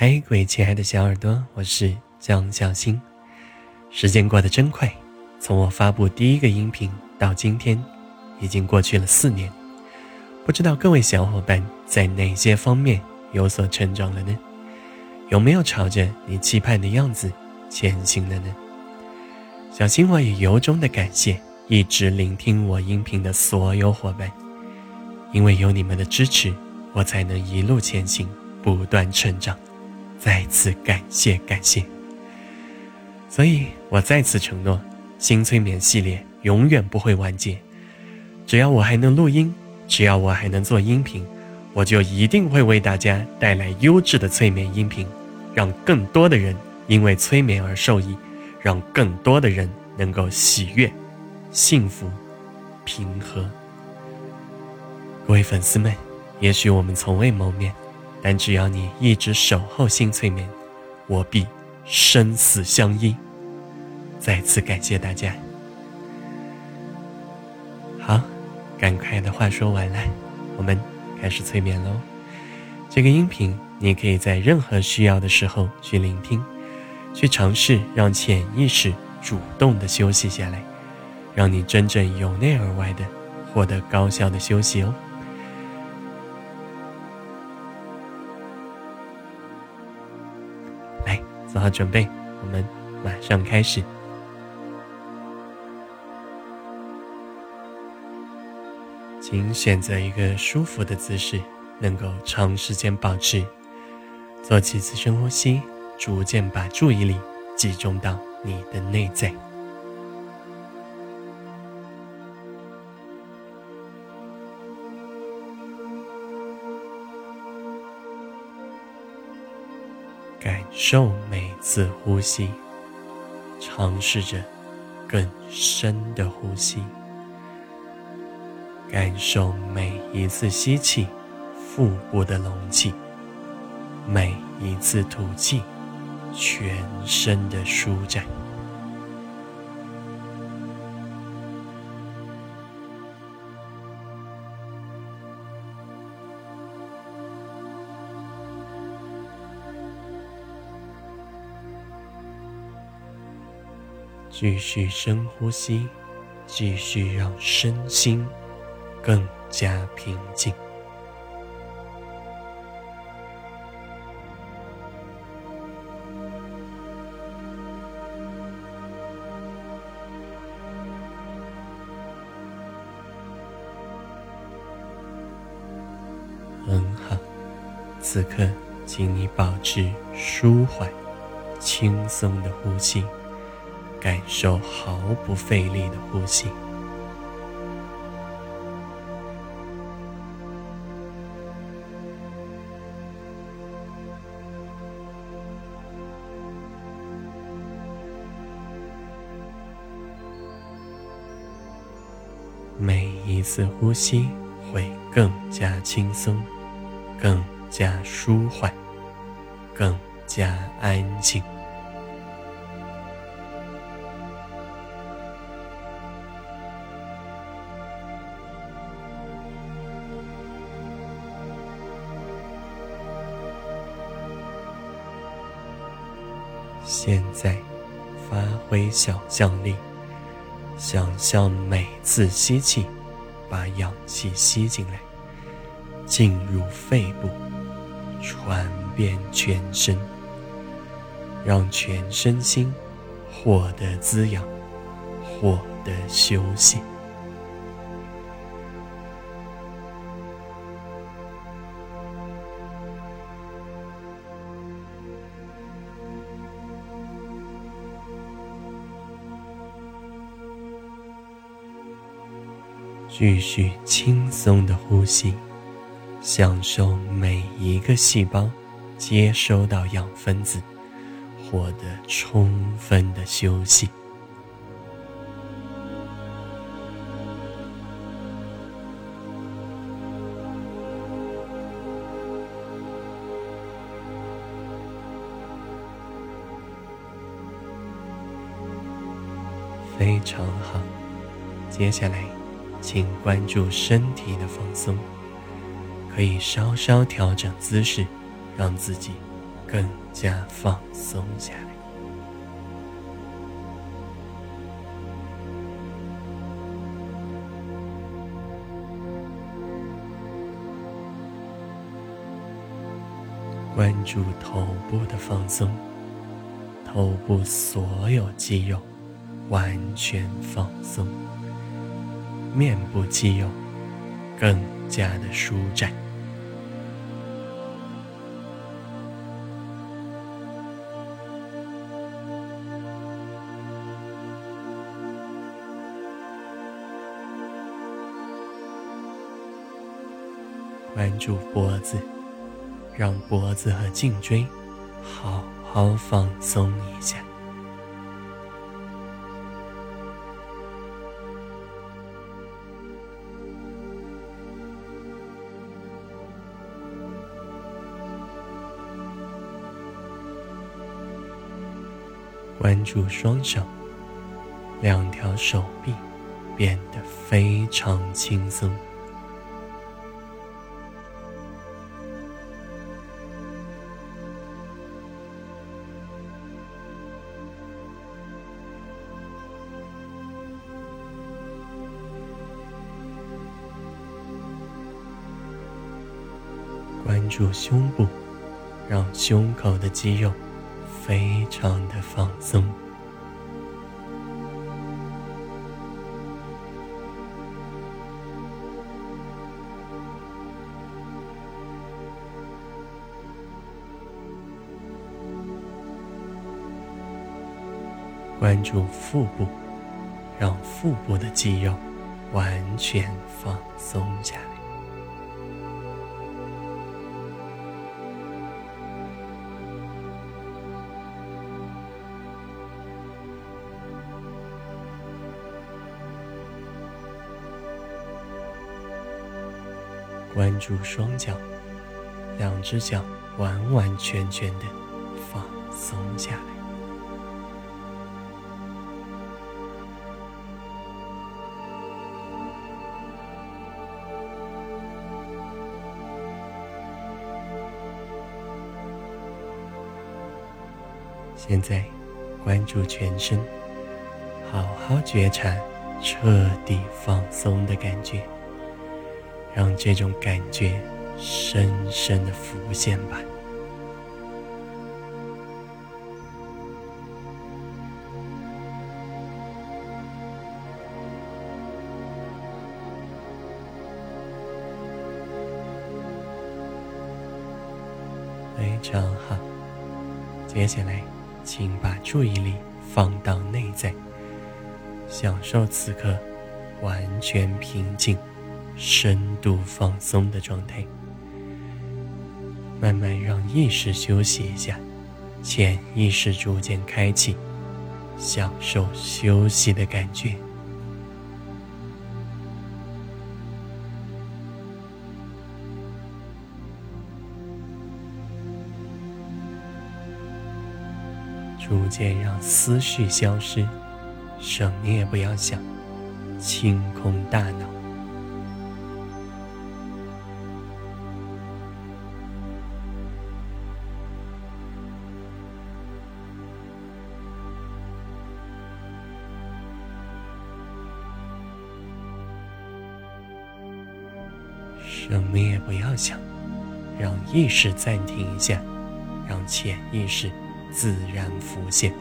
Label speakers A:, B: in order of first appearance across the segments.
A: 嗨，各位亲爱的小耳朵，我是江小新。时间过得真快，从我发布第一个音频到今天，已经过去了四年。不知道各位小伙伴在哪些方面有所成长了呢？有没有朝着你期盼的样子前行了呢？小新我也由衷的感谢一直聆听我音频的所有伙伴，因为有你们的支持，我才能一路前行，不断成长。再次感谢感谢，所以我再次承诺，新催眠系列永远不会完结。只要我还能录音，只要我还能做音频，我就一定会为大家带来优质的催眠音频，让更多的人因为催眠而受益，让更多的人能够喜悦、幸福、平和。各位粉丝们，也许我们从未谋面。但只要你一直守候新催眠，我必生死相依。再次感谢大家。好，赶快的话说完了，我们开始催眠喽。这个音频你可以在任何需要的时候去聆听，去尝试让潜意识主动的休息下来，让你真正由内而外的获得高效的休息哦。好准备，我们马上开始。请选择一个舒服的姿势，能够长时间保持。做几次深呼吸，逐渐把注意力集中到你的内在。感受每次呼吸，尝试着更深的呼吸。感受每一次吸气，腹部的隆起；每一次吐气，全身的舒展。继续深呼吸，继续让身心更加平静。很好，此刻，请你保持舒缓、轻松的呼吸。感受毫不费力的呼吸，每一次呼吸会更加轻松，更加舒缓，更加安静。在，发挥想象力，想象每次吸气，把氧气吸进来，进入肺部，传遍全身，让全身心获得滋养，获得休息。继续轻松的呼吸，享受每一个细胞接收到氧分子，获得充分的休息。非常好，接下来。请关注身体的放松，可以稍稍调整姿势，让自己更加放松下来。关注头部的放松，头部所有肌肉完全放松，面部肌肉更加的舒展。关注脖子。让脖子和颈椎好好放松一下，关注双手，两条手臂变得非常轻松。关注胸部，让胸口的肌肉非常的放松。关注腹部，让腹部的肌肉完全放松下来。住双脚，两只脚完完全全的放松下来。现在，关注全身，好好觉察彻底放松的感觉。让这种感觉深深的浮现吧。非常好，接下来，请把注意力放到内在，享受此刻完全平静。深度放松的状态，慢慢让意识休息一下，潜意识逐渐开启，享受休息的感觉。逐渐让思绪消失，什么也不要想，清空大脑。什么也不要想，让意识暂停一下，让潜意识自然浮现，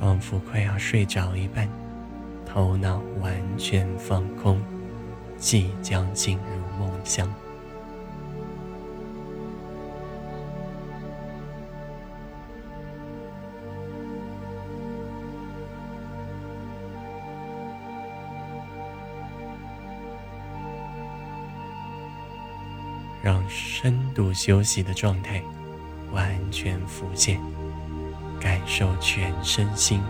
A: 仿佛快要睡着一般，头脑完全放空，即将进入梦乡。度休息的状态完全浮现感受全身心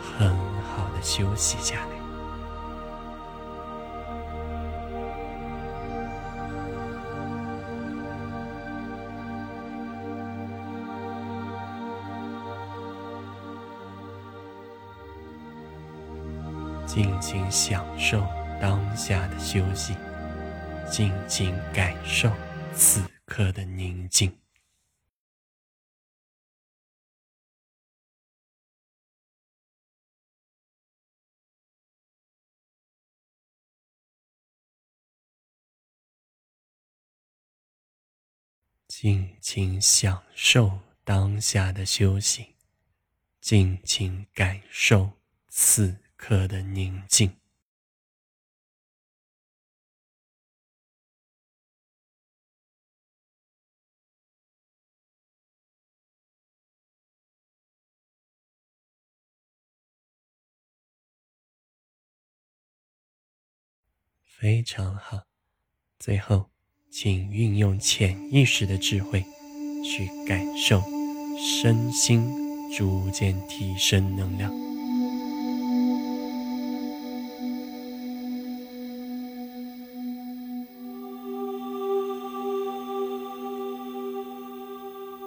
A: 很好的休息下来。尽情享受当下的休息尽情感受此刻的宁静。尽情享受当下的修行，尽情感受此刻的宁静。非常好，最后。请运用潜意识的智慧，去感受身心逐渐提升能量，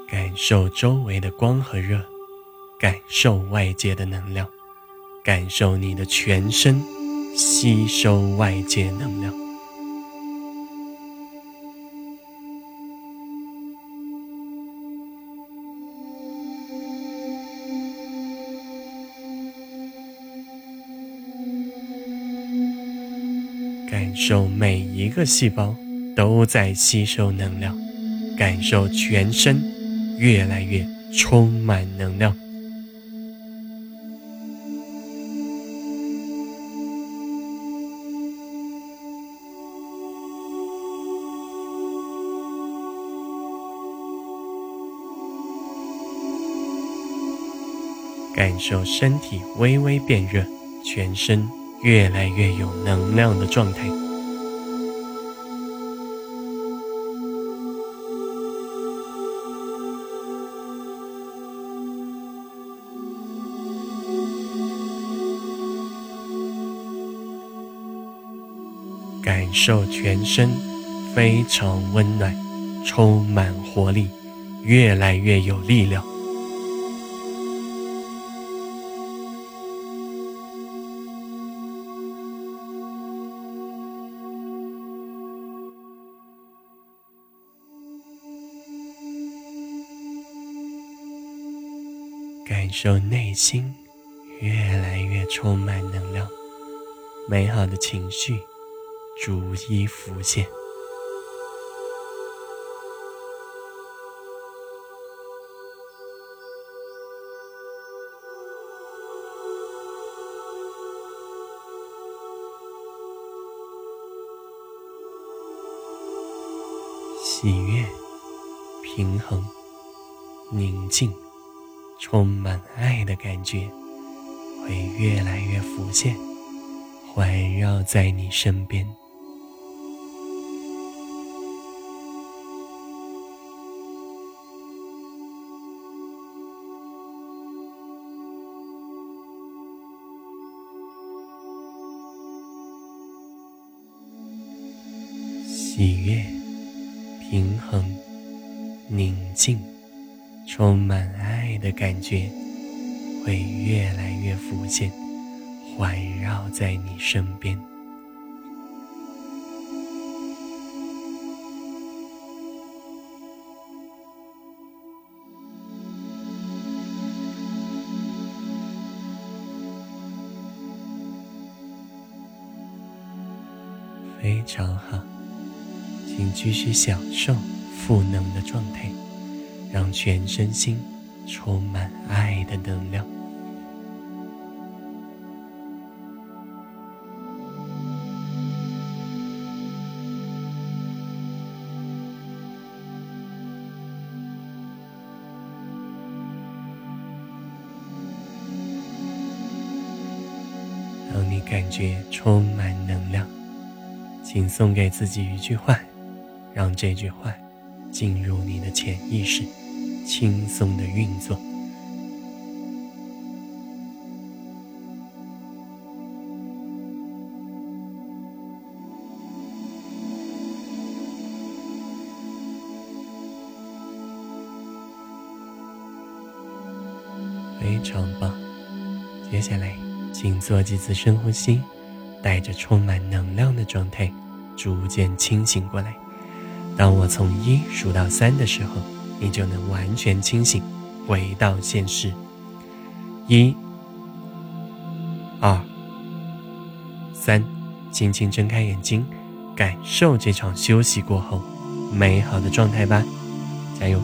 A: 感受周围的光和热，感受外界的能量，感受你的全身吸收外界能量。感受每一个细胞都在吸收能量，感受全身越来越充满能量，感受身体微微变热，全身。越来越有能量的状态，感受全身非常温暖，充满活力，越来越有力量。感受内心越来越充满能量，美好的情绪逐一浮现，喜悦、平衡、宁静。充满爱的感觉会越来越浮现，环绕在你身边，喜悦、平衡、宁静。充满爱的感觉会越来越浮现，环绕在你身边，非常好，请继续享受赋能的状态。让全身心充满爱的能量，当你感觉充满能量，请送给自己一句话，让这句话。进入你的潜意识，轻松的运作，非常棒。接下来，请做几次深呼吸，带着充满能量的状态，逐渐清醒过来。当我从一数到三的时候，你就能完全清醒，回到现实。一、二、三，轻轻睁开眼睛，感受这场休息过后美好的状态吧，加油！